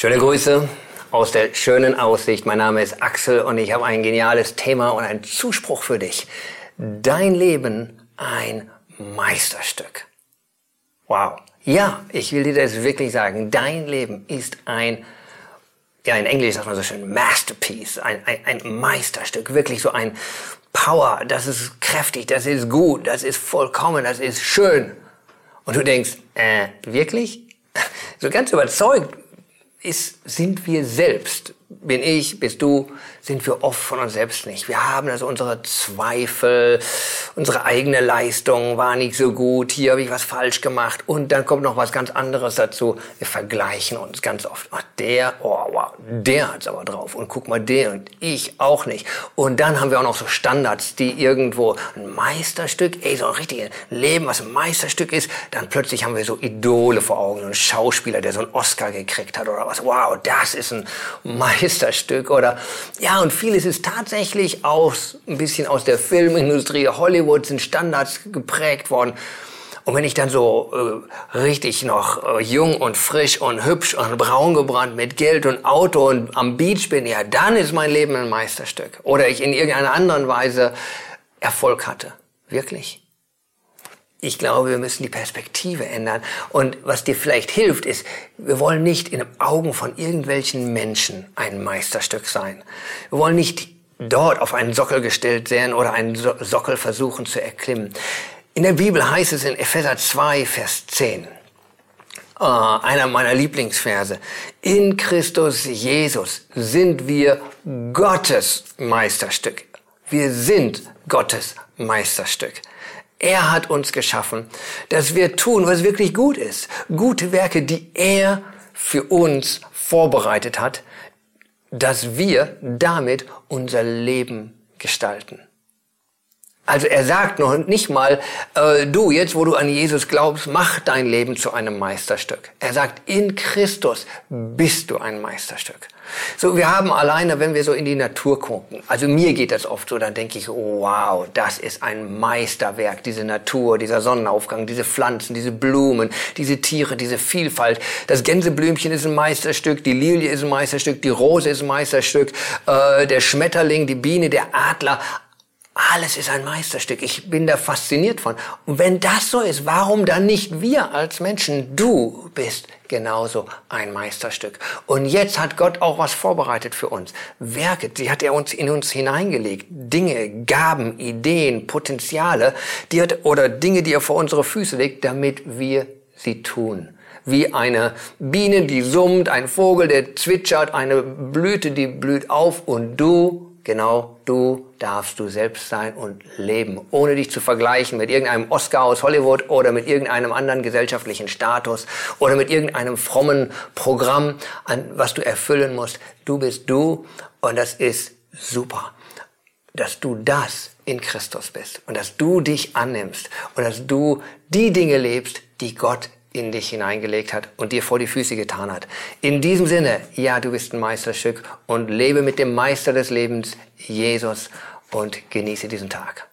Schöne Grüße aus der schönen Aussicht. Mein Name ist Axel und ich habe ein geniales Thema und einen Zuspruch für dich. Dein Leben ein Meisterstück. Wow. Ja, ich will dir das wirklich sagen. Dein Leben ist ein, ja, in Englisch sagt man so schön Masterpiece, ein, ein, ein Meisterstück. Wirklich so ein Power. Das ist kräftig, das ist gut, das ist vollkommen, das ist schön. Und du denkst, äh, wirklich? So ganz überzeugt ist, sind wir selbst bin ich, bist du, sind wir oft von uns selbst nicht. Wir haben also unsere Zweifel, unsere eigene Leistung war nicht so gut, hier habe ich was falsch gemacht und dann kommt noch was ganz anderes dazu. Wir vergleichen uns ganz oft. Ach, der, oh wow, der hat's aber drauf und guck mal der und ich auch nicht. Und dann haben wir auch noch so Standards, die irgendwo ein Meisterstück, ey, so ein richtiges Leben, was ein Meisterstück ist, dann plötzlich haben wir so Idole vor Augen, so ein Schauspieler, der so einen Oscar gekriegt hat oder was. Wow, das ist ein Meisterstück Meisterstück oder ja und vieles ist tatsächlich aus ein bisschen aus der Filmindustrie Hollywood sind Standards geprägt worden. Und wenn ich dann so äh, richtig noch äh, jung und frisch und hübsch und braun gebrannt mit Geld und Auto und am Beach bin, ja, dann ist mein Leben ein Meisterstück. Oder ich in irgendeiner anderen Weise Erfolg hatte. Wirklich? Ich glaube, wir müssen die Perspektive ändern. Und was dir vielleicht hilft, ist, wir wollen nicht in den Augen von irgendwelchen Menschen ein Meisterstück sein. Wir wollen nicht dort auf einen Sockel gestellt sein oder einen Sockel versuchen zu erklimmen. In der Bibel heißt es in Epheser 2, Vers 10, Uh, einer meiner Lieblingsverse. In Christus Jesus sind wir Gottes Meisterstück. Wir sind Gottes Meisterstück. Er hat uns geschaffen, dass wir tun, was wirklich gut ist. Gute Werke, die er für uns vorbereitet hat, dass wir damit unser Leben gestalten. Also er sagt noch nicht mal, äh, du, jetzt wo du an Jesus glaubst, mach dein Leben zu einem Meisterstück. Er sagt, in Christus bist du ein Meisterstück. So, wir haben alleine, wenn wir so in die Natur gucken, also mir geht das oft so, dann denke ich, oh, wow, das ist ein Meisterwerk, diese Natur, dieser Sonnenaufgang, diese Pflanzen, diese Blumen, diese Tiere, diese Vielfalt. Das Gänseblümchen ist ein Meisterstück, die Lilie ist ein Meisterstück, die Rose ist ein Meisterstück, äh, der Schmetterling, die Biene, der Adler. Alles ist ein Meisterstück. Ich bin da fasziniert von. Und wenn das so ist, warum dann nicht wir als Menschen? Du bist genauso ein Meisterstück. Und jetzt hat Gott auch was vorbereitet für uns. Werke, die hat er uns in uns hineingelegt. Dinge, Gaben, Ideen, Potenziale, die hat, oder Dinge, die er vor unsere Füße legt, damit wir sie tun wie eine Biene, die summt, ein Vogel, der zwitschert, eine Blüte, die blüht auf und du genau du darfst du selbst sein und leben, ohne dich zu vergleichen mit irgendeinem Oscar aus Hollywood oder mit irgendeinem anderen gesellschaftlichen Status oder mit irgendeinem frommen Programm, an was du erfüllen musst. Du bist du und das ist super, dass du das in Christus bist und dass du dich annimmst und dass du die Dinge lebst, die Gott in dich hineingelegt hat und dir vor die Füße getan hat. In diesem Sinne, ja, du bist ein Meisterstück und lebe mit dem Meister des Lebens, Jesus, und genieße diesen Tag.